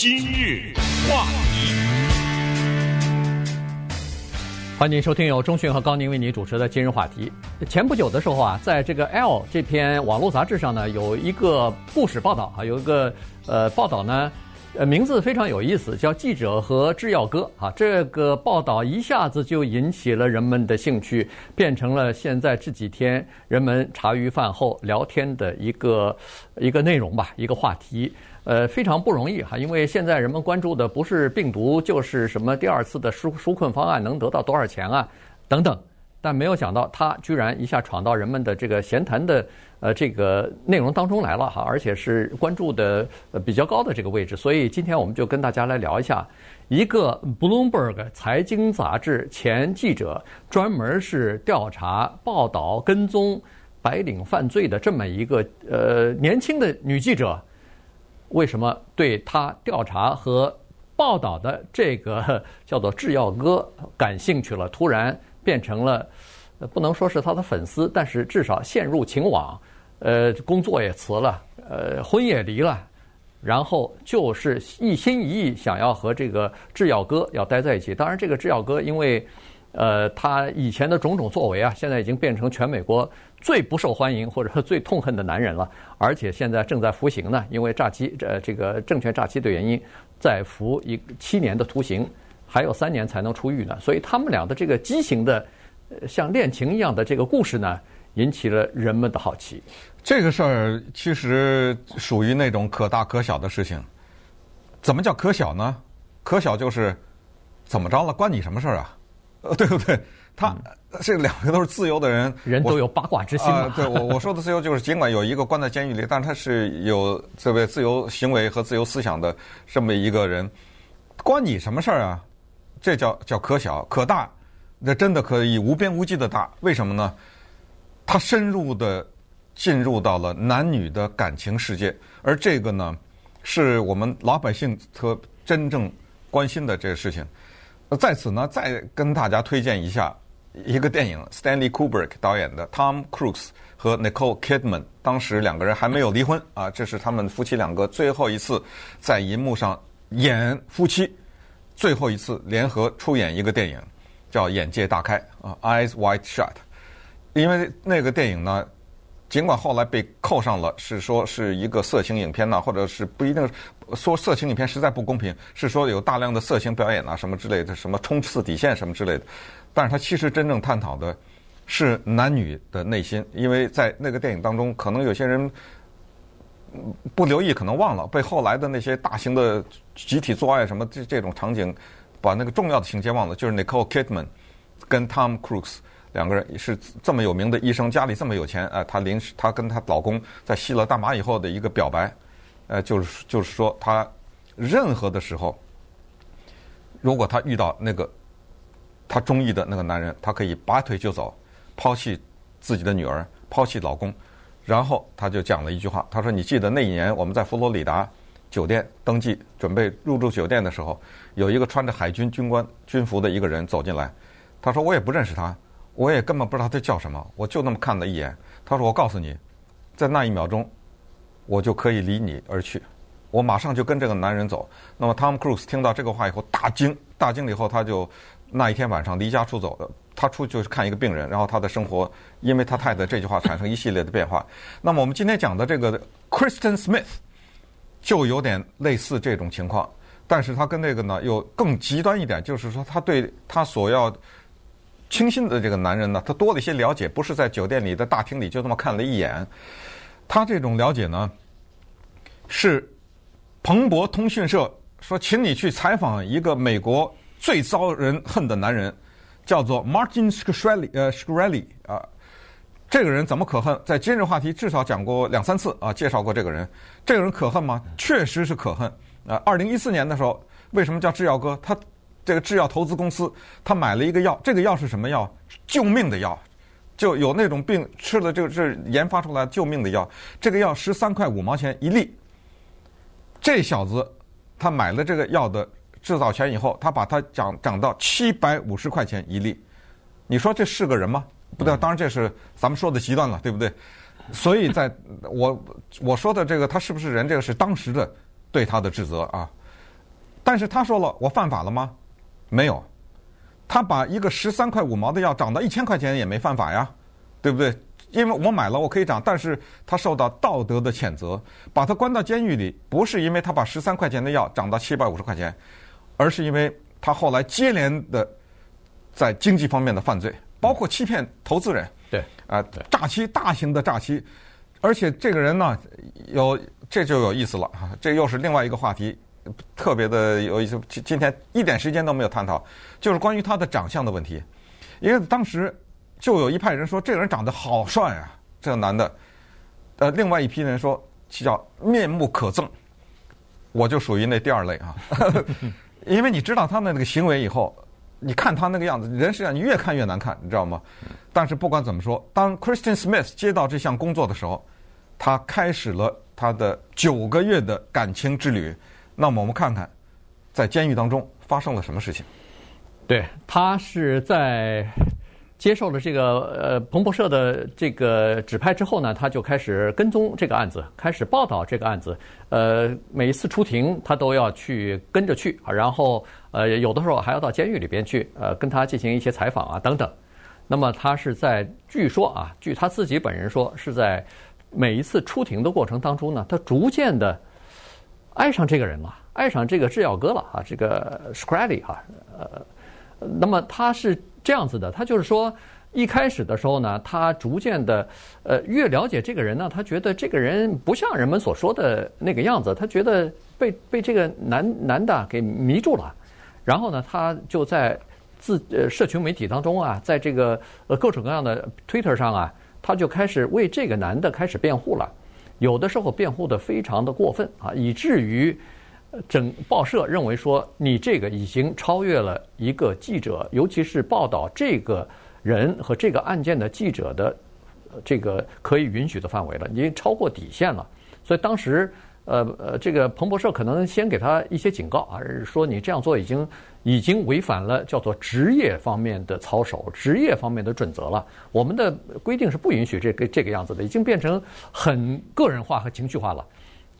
今日话题，欢迎收听由中讯和高宁为你主持的今日话题。前不久的时候啊，在这个《L》这篇网络杂志上呢，有一个故事报道啊，有一个呃报道呢。呃，名字非常有意思，叫《记者和制药哥》啊。这个报道一下子就引起了人们的兴趣，变成了现在这几天人们茶余饭后聊天的一个一个内容吧，一个话题。呃，非常不容易哈，因为现在人们关注的不是病毒，就是什么第二次的纾纾困方案能得到多少钱啊，等等。但没有想到，他居然一下闯到人们的这个闲谈的呃这个内容当中来了哈，而且是关注的比较高的这个位置。所以今天我们就跟大家来聊一下，一个 Bloomberg 财经杂志前记者，专门是调查、报道、跟踪白领犯罪的这么一个呃年轻的女记者，为什么对他调查和报道的这个 叫做制药哥感兴趣了？突然。变成了，不能说是他的粉丝，但是至少陷入情网，呃，工作也辞了，呃，婚也离了，然后就是一心一意想要和这个制药哥要待在一起。当然，这个制药哥因为，呃，他以前的种种作为啊，现在已经变成全美国最不受欢迎或者说最痛恨的男人了，而且现在正在服刑呢，因为诈欺，呃，这个证券诈欺的原因，在服一七年的徒刑。还有三年才能出狱呢，所以他们俩的这个畸形的，像恋情一样的这个故事呢，引起了人们的好奇。这个事儿其实属于那种可大可小的事情。怎么叫可小呢？可小就是怎么着了，关你什么事儿啊？呃，对不对？他、嗯、这两个都是自由的人，人都有八卦之心嘛。呃、对我我说的自由，就是尽管有一个关在监狱里，但他是有这位自由行为和自由思想的这么一个人，关你什么事儿啊？这叫叫可小可大，那真的可以无边无际的大。为什么呢？他深入的进入到了男女的感情世界，而这个呢，是我们老百姓特真正关心的这个事情。在此呢，再跟大家推荐一下一个电影，Stanley Kubrick 导演的，Tom Cruise 和 Nicole Kidman，当时两个人还没有离婚啊，这是他们夫妻两个最后一次在银幕上演夫妻。最后一次联合出演一个电影，叫《眼界大开》啊，《Eyes Wide Shut》。因为那个电影呢，尽管后来被扣上了是说是一个色情影片呐，或者是不一定说色情影片实在不公平，是说有大量的色情表演啊什么之类的，什么冲刺底线什么之类的。但是它其实真正探讨的是男女的内心，因为在那个电影当中，可能有些人。不留意可能忘了，被后来的那些大型的集体做爱什么这这种场景，把那个重要的情节忘了。就是 Nicole Kidman 跟 Tom Cruise 两个人是这么有名的医生，家里这么有钱，呃，她临时她跟她老公在吸了大麻以后的一个表白，呃，就是就是说她任何的时候，如果她遇到那个她中意的那个男人，她可以拔腿就走，抛弃自己的女儿，抛弃老公。然后他就讲了一句话，他说：“你记得那一年我们在佛罗里达酒店登记准备入住酒店的时候，有一个穿着海军军官军服的一个人走进来。他说我也不认识他，我也根本不知道他叫什么，我就那么看了一眼。他说我告诉你，在那一秒钟，我就可以离你而去，我马上就跟这个男人走。那么汤姆·克鲁斯听到这个话以后大惊，大惊了以后他就那一天晚上离家出走了。”他出去就是看一个病人，然后他的生活因为他太太这句话产生一系列的变化。那么我们今天讲的这个 Kristen Smith 就有点类似这种情况，但是他跟那个呢又更极端一点，就是说他对他所要倾心的这个男人呢，他多了一些了解，不是在酒店里的大厅里就这么看了一眼。他这种了解呢，是彭博通讯社说，请你去采访一个美国最遭人恨的男人。叫做 Martin Shkreli，呃，Shkreli 啊，这个人怎么可恨？在今日话题至少讲过两三次啊，介绍过这个人。这个人可恨吗？确实是可恨啊。二零一四年的时候，为什么叫制药哥？他这个制药投资公司，他买了一个药，这个药是什么药？救命的药，就有那种病吃了，这个是研发出来救命的药。这个药十三块五毛钱一粒。这小子他买了这个药的。制造权以后，他把它涨涨到七百五十块钱一粒，你说这是个人吗？不对，当然这是咱们说的极端了，对不对？所以在我我说的这个他是不是人，这个是当时的对他的指责啊。但是他说了，我犯法了吗？没有。他把一个十三块五毛的药涨到一千块钱也没犯法呀，对不对？因为我买了，我可以涨，但是他受到道德的谴责，把他关到监狱里，不是因为他把十三块钱的药涨到七百五十块钱，而是因为他后来接连的在经济方面的犯罪，包括欺骗投资人，对，啊，诈欺，大型的诈欺，而且这个人呢，有这就有意思了啊，这又是另外一个话题，特别的有意思。今今天一点时间都没有探讨，就是关于他的长相的问题，因为当时。就有一派人说这个人长得好帅啊，这个男的，呃，另外一批人说叫面目可憎，我就属于那第二类啊，因为你知道他的那个行为以后，你看他那个样子，人实际上你越看越难看，你知道吗？但是不管怎么说，当 Christian Smith 接到这项工作的时候，他开始了他的九个月的感情之旅。那么我们看看，在监狱当中发生了什么事情？对，他是在。接受了这个呃彭博社的这个指派之后呢，他就开始跟踪这个案子，开始报道这个案子。呃，每一次出庭他都要去跟着去，然后呃有的时候还要到监狱里边去呃跟他进行一些采访啊等等。那么他是在据说啊，据他自己本人说，是在每一次出庭的过程当中呢，他逐渐的爱上这个人了，爱上这个制药哥了啊，这个 Shkreli 啊，呃，那么他是。这样子的，他就是说，一开始的时候呢，他逐渐的，呃，越了解这个人呢，他觉得这个人不像人们所说的那个样子，他觉得被被这个男男的给迷住了，然后呢，他就在自呃社群媒体当中啊，在这个呃各种各样的 Twitter 上啊，他就开始为这个男的开始辩护了，有的时候辩护的非常的过分啊，以至于。整报社认为说，你这个已经超越了一个记者，尤其是报道这个人和这个案件的记者的这个可以允许的范围了，已经超过底线了。所以当时，呃呃，这个彭博社可能先给他一些警告啊，说你这样做已经已经违反了叫做职业方面的操守、职业方面的准则了。我们的规定是不允许这个这个样子的，已经变成很个人化和情绪化了，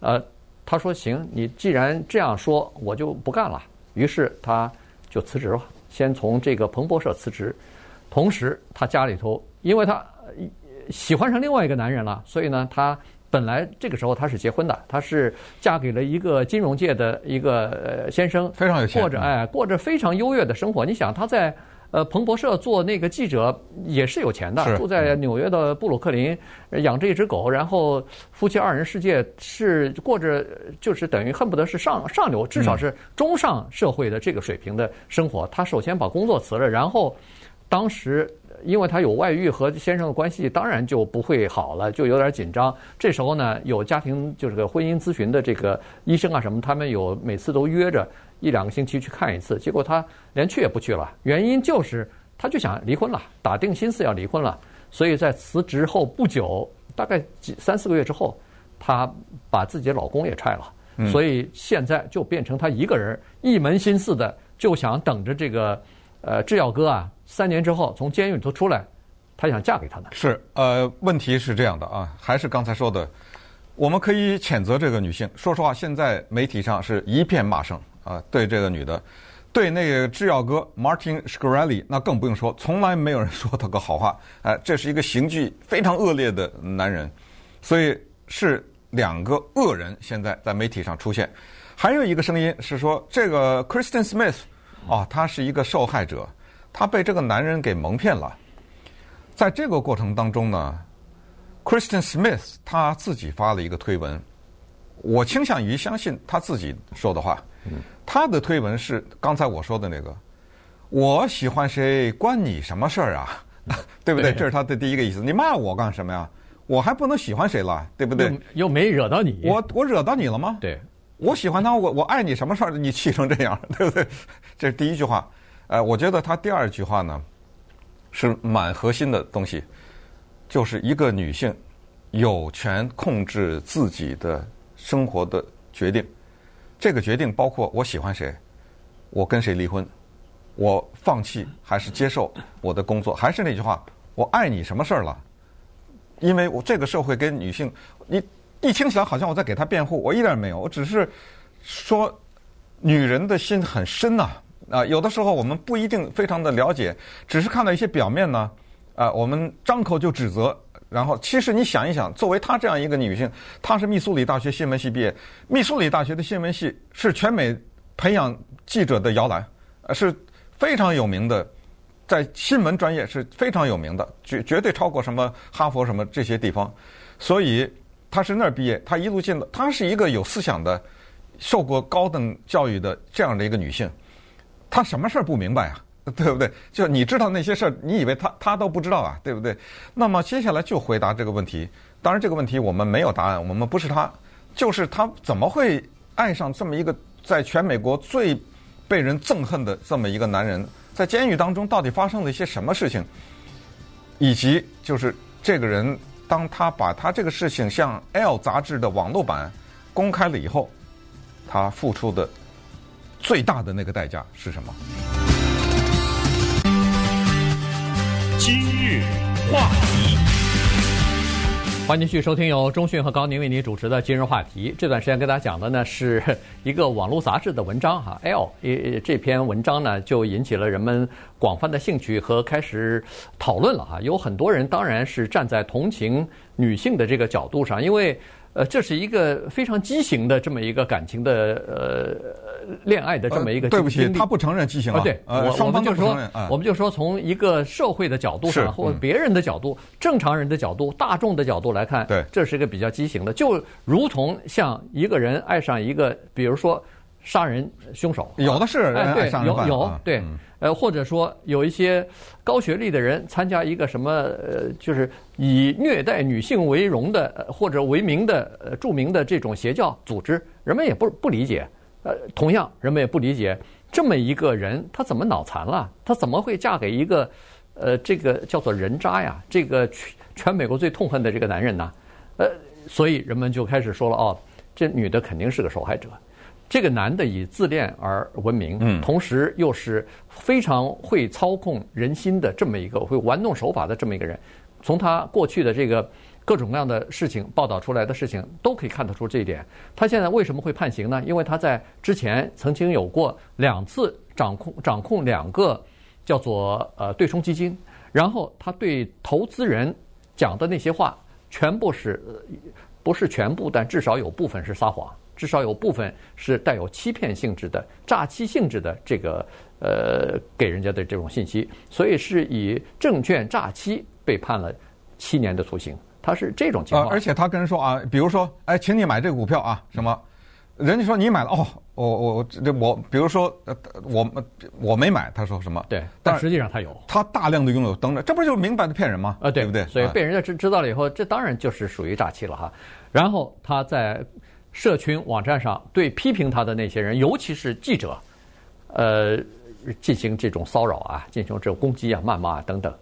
呃。他说：“行，你既然这样说，我就不干了。”于是他就辞职了，先从这个彭博社辞职。同时，他家里头，因为他喜欢上另外一个男人了，所以呢，他本来这个时候她是结婚的，她是嫁给了一个金融界的一个先生，非常有钱，过着哎过着非常优越的生活。你想她在。呃，彭博社做那个记者也是有钱的，住在纽约的布鲁克林，养着一只狗，然后夫妻二人世界是过着就是等于恨不得是上上流，至少是中上社会的这个水平的生活。他首先把工作辞了，然后当时因为他有外遇和先生的关系，当然就不会好了，就有点紧张。这时候呢，有家庭就是个婚姻咨询的这个医生啊什么，他们有每次都约着。一两个星期去看一次，结果他连去也不去了。原因就是，他就想离婚了，打定心思要离婚了。所以在辞职后不久，大概几三四个月之后，她把自己的老公也踹了。所以现在就变成她一个人一门心思的，就想等着这个呃制药哥啊，三年之后从监狱里头出来，他想嫁给他呢。是呃，问题是这样的啊，还是刚才说的，我们可以谴责这个女性。说实话，现在媒体上是一片骂声。啊，对这个女的，对那个制药哥 Martin Shkreli，那更不用说，从来没有人 说他个好话。哎，这是一个刑具非常恶劣的男人，所以是两个恶人现在在媒体上出现。还有一个声音是说，这个 Kristen Smith，啊，他是一个受害者，他被这个男人给蒙骗了。在这个过程当中呢，Kristen Smith 他自己发了一个推文，我倾向于相信他自己说的话。他的推文是刚才我说的那个，我喜欢谁关你什么事儿啊？对不对？这是他的第一个意思。你骂我干什么呀？我还不能喜欢谁了？对不对？又没惹到你。我我惹到你了吗？对，我喜欢他，我我爱你什么事儿？你气成这样，对不对？这是第一句话。呃，我觉得他第二句话呢，是蛮核心的东西，就是一个女性有权控制自己的生活的决定。这个决定包括我喜欢谁，我跟谁离婚，我放弃还是接受我的工作，还是那句话，我爱你什么事儿了？因为我这个社会跟女性，你一听起来好像我在给她辩护，我一点没有，我只是说女人的心很深呐，啊，有的时候我们不一定非常的了解，只是看到一些表面呢，啊，我们张口就指责。然后，其实你想一想，作为她这样一个女性，她是密苏里大学新闻系毕业。密苏里大学的新闻系是全美培养记者的摇篮，呃，是非常有名的，在新闻专业是非常有名的，绝绝对超过什么哈佛什么这些地方。所以她是那儿毕业，她一路进的，她是一个有思想的、受过高等教育的这样的一个女性，他什么事儿不明白啊？对不对？就你知道那些事儿，你以为他他都不知道啊？对不对？那么接下来就回答这个问题。当然，这个问题我们没有答案。我们不是他，就是他怎么会爱上这么一个在全美国最被人憎恨的这么一个男人？在监狱当中到底发生了一些什么事情？以及就是这个人，当他把他这个事情向《L》杂志的网络版公开了以后，他付出的最大的那个代价是什么？今日话题，欢迎继续收听由中讯和高宁为您主持的今日话题。这段时间跟大家讲的呢是一个网络杂志的文章哈，Elle 这篇文章呢就引起了人们广泛的兴趣和开始讨论了哈。有很多人当然是站在同情女性的这个角度上，因为。呃，这是一个非常畸形的这么一个感情的呃恋爱的这么一个。对不起，他不承认畸形啊。对，我我们就说，我们就说从一个社会的角度上，或者别人的角度、正常人的角度、大众的角度来看，对，这是一个比较畸形的。就如同像一个人爱上一个，比如说杀人凶手，有的是人爱上人犯。有有对。呃，或者说有一些高学历的人参加一个什么呃，就是以虐待女性为荣的或者为名的呃著名的这种邪教组织，人们也不不理解。呃，同样人们也不理解这么一个人，他怎么脑残了？他怎么会嫁给一个呃这个叫做人渣呀？这个全全美国最痛恨的这个男人呢？呃，所以人们就开始说了哦，这女的肯定是个受害者。这个男的以自恋而闻名，同时又是非常会操控人心的这么一个会玩弄手法的这么一个人。从他过去的这个各种各样的事情报道出来的事情，都可以看得出这一点。他现在为什么会判刑呢？因为他在之前曾经有过两次掌控 掌控两个叫做呃对冲基金，然后他对投资人讲的那些话，全部是不是全部，但至少有部分是撒谎。至少有部分是带有欺骗性质的、诈欺性质的这个呃给人家的这种信息，所以是以证券诈欺被判了七年的徒刑。他是这种情况。而且他跟人说啊，比如说，哎，请你买这个股票啊，什么？人家说你买了哦，我我我这我，比如说呃我我没买，他说什么？对，但实际上他有，他大量的拥有等等，这不就是明摆的骗人吗？啊，对不对？所以被人家知知道了以后，这当然就是属于诈欺了哈。然后他在。社群网站上对批评他的那些人，尤其是记者，呃，进行这种骚扰啊，进行这种攻击啊、谩骂啊等等，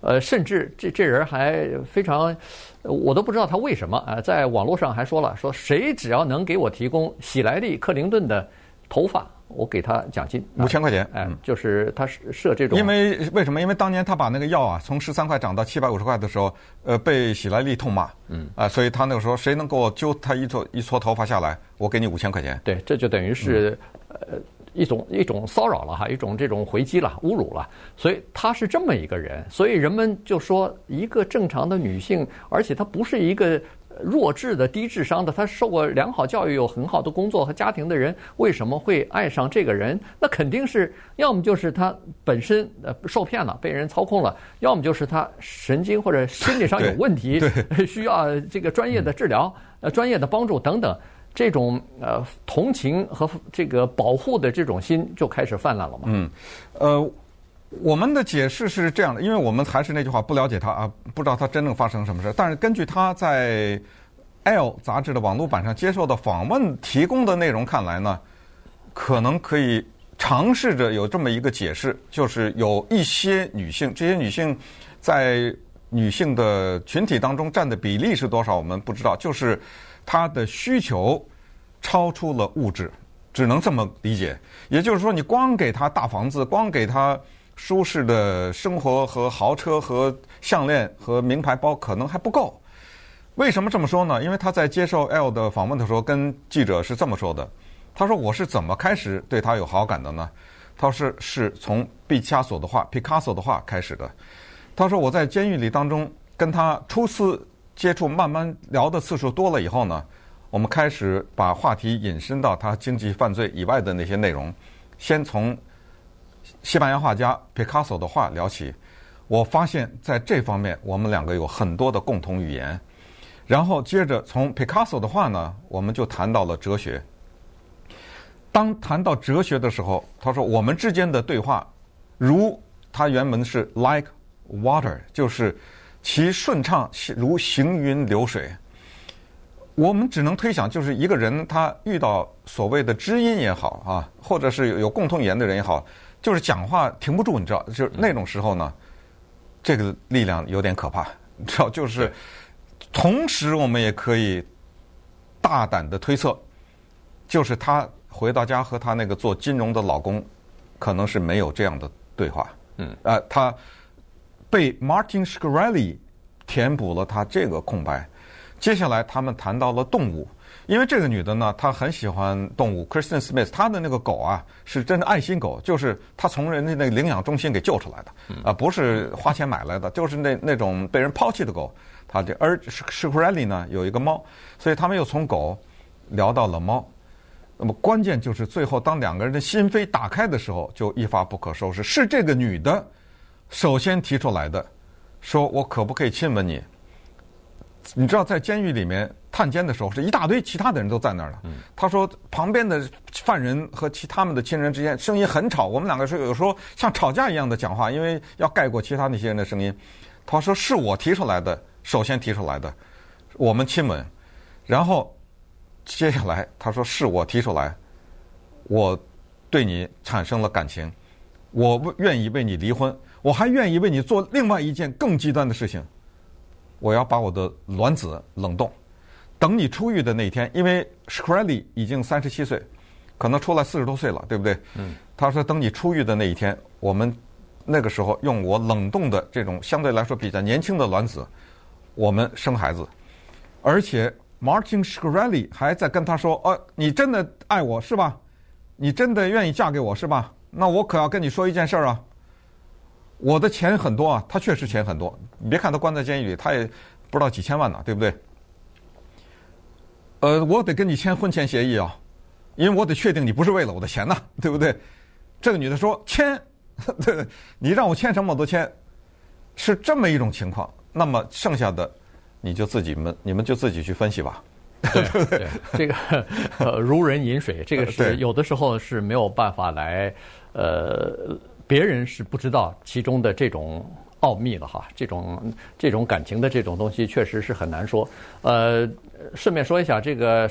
呃，甚至这这人还非常，我都不知道他为什么啊，在网络上还说了，说谁只要能给我提供喜来利克林顿的头发。我给他奖金五千块钱，哎，就是他设这种。因为为什么？因为当年他把那个药啊从十三块涨到七百五十块的时候，呃，被喜来利痛骂，嗯啊，所以他那个时候谁能给我揪他一撮一撮头发下来，我给你五千块钱。对，这就等于是呃一种一种骚扰了哈，一种这种回击了，侮辱了。所以他是这么一个人，所以人们就说一个正常的女性，而且她不是一个。弱智的、低智商的，他受过良好教育、有很好的工作和家庭的人，为什么会爱上这个人？那肯定是要么就是他本身呃受骗了，被人操控了；要么就是他神经或者心理上有问题，需要这个专业的治疗、呃专业的帮助等等。这种呃同情和这个保护的这种心就开始泛滥了嘛。嗯，呃，我们的解释是这样的，因为我们还是那句话，不了解他啊，不知道他真正发生什么事。但是根据他在《L》杂志的网络版上接受的访问提供的内容看来呢，可能可以尝试着有这么一个解释，就是有一些女性，这些女性在女性的群体当中占的比例是多少，我们不知道。就是她的需求超出了物质，只能这么理解。也就是说，你光给她大房子，光给她。舒适的生活和豪车和项链和名牌包可能还不够。为什么这么说呢？因为他在接受 L 的访问的时候，跟记者是这么说的：他说我是怎么开始对他有好感的呢？他说是是从毕加索的画、皮卡索的画开始的。他说我在监狱里当中跟他初次接触，慢慢聊的次数多了以后呢，我们开始把话题引申到他经济犯罪以外的那些内容。先从西班牙画家皮卡索的画聊起，我发现在这方面我们两个有很多的共同语言。然后接着从皮卡索的画呢，我们就谈到了哲学。当谈到哲学的时候，他说我们之间的对话，如他原文是 like water，就是其顺畅如行云流水。我们只能推想，就是一个人他遇到所谓的知音也好啊，或者是有有共同语言的人也好，就是讲话停不住，你知道，就是那种时候呢，这个力量有点可怕，你知道，就是。同时，我们也可以大胆的推测，就是她回到家和她那个做金融的老公，可能是没有这样的对话。嗯，呃，她被 Martin Scarelli 填补了她这个空白。接下来，他们谈到了动物，因为这个女的呢，她很喜欢动物。Kristen Smith 她的那个狗啊，是真的爱心狗，就是她从人家那个领养中心给救出来的，啊、呃，不是花钱买来的，就是那那种被人抛弃的狗。她这而 Shkreli 呢有一个猫，所以他们又从狗聊到了猫。那么关键就是最后，当两个人的心扉打开的时候，就一发不可收拾。是这个女的首先提出来的，说我可不可以亲吻你？你知道，在监狱里面探监的时候，是一大堆其他的人都在那儿了。他说旁边的犯人和其他们的亲人之间声音很吵，我们两个是有时候像吵架一样的讲话，因为要盖过其他那些人的声音。他说是我提出来的。首先提出来的，我们亲吻，然后接下来他说是我提出来，我对你产生了感情，我愿意为你离婚，我还愿意为你做另外一件更极端的事情，我要把我的卵子冷冻，等你出狱的那一天，因为 Shkreli 已经三十七岁，可能出来四十多岁了，对不对？嗯。他说等你出狱的那一天，我们那个时候用我冷冻的这种相对来说比较年轻的卵子。我们生孩子，而且 Martin Shkreli 还在跟他说：“哦，你真的爱我是吧？你真的愿意嫁给我是吧？那我可要跟你说一件事儿啊！我的钱很多啊，他确实钱很多。你别看他关在监狱里，他也不知道几千万呢，对不对？呃，我得跟你签婚前协议啊，因为我得确定你不是为了我的钱呐，对不对？这个女的说签，对，你让我签什么我都签，是这么一种情况。”那么剩下的，你就自己们，你们就自己去分析吧。对对，这个呃如人饮水，这个是有的时候是没有办法来，呃，别人是不知道其中的这种奥秘了哈。这种这种感情的这种东西，确实是很难说。呃，顺便说一下，这个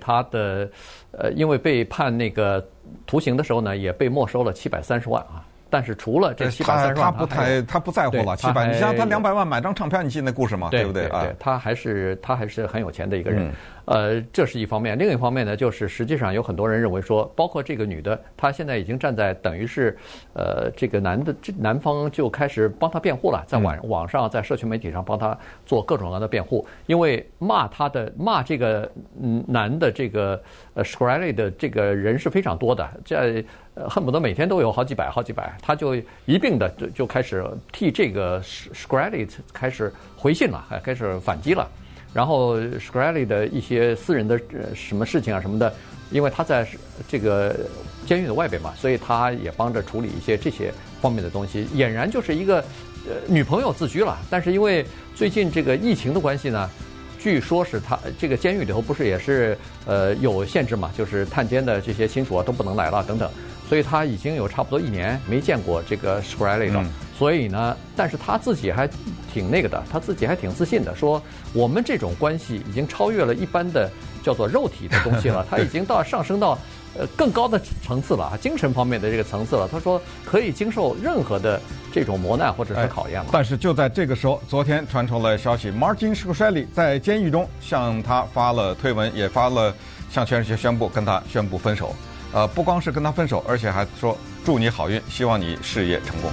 他的呃，因为被判那个徒刑的时候呢，也被没收了七百三十万啊。但是除了这七百三十万，他不太他不在乎了。七百，你像他两百万买张唱片，你信那故事吗？对不对？对，他还是他还是很有钱的一个人。呃，这是一方面。另一方面呢，就是实际上有很多人认为说，包括这个女的，她现在已经站在等于是，呃，这个男的这男方就开始帮她辩护了，在网网上在社群媒体上帮她做各种各样的辩护，因为骂他的骂这个嗯男的这个呃 Shkreli 的这个人是非常多的，这恨不得每天都有好几百好几百，他就一并的就就开始替这个 Shkreli 开始回信了，还开始反击了。然后 Shkreli 的一些私人的什么事情啊什么的，因为他在这个监狱的外边嘛，所以他也帮着处理一些这些方面的东西，俨然就是一个呃女朋友自居了。但是因为最近这个疫情的关系呢，据说是他这个监狱里头不是也是呃有限制嘛，就是探监的这些亲属啊都不能来了等等，所以他已经有差不多一年没见过这个 Shkreli 了。所以呢，但是他自己还挺那个的，他自己还挺自信的，说我们这种关系已经超越了一般的叫做肉体的东西了，他已经到上升到呃更高的层次了啊，精神方面的这个层次了。他说可以经受任何的这种磨难或者是考验了。但是就在这个时候，昨天传出了消息，Martin Shkreli 在监狱中向他发了推文，也发了向全世界宣布跟他宣布分手。呃，不光是跟他分手，而且还说祝你好运，希望你事业成功。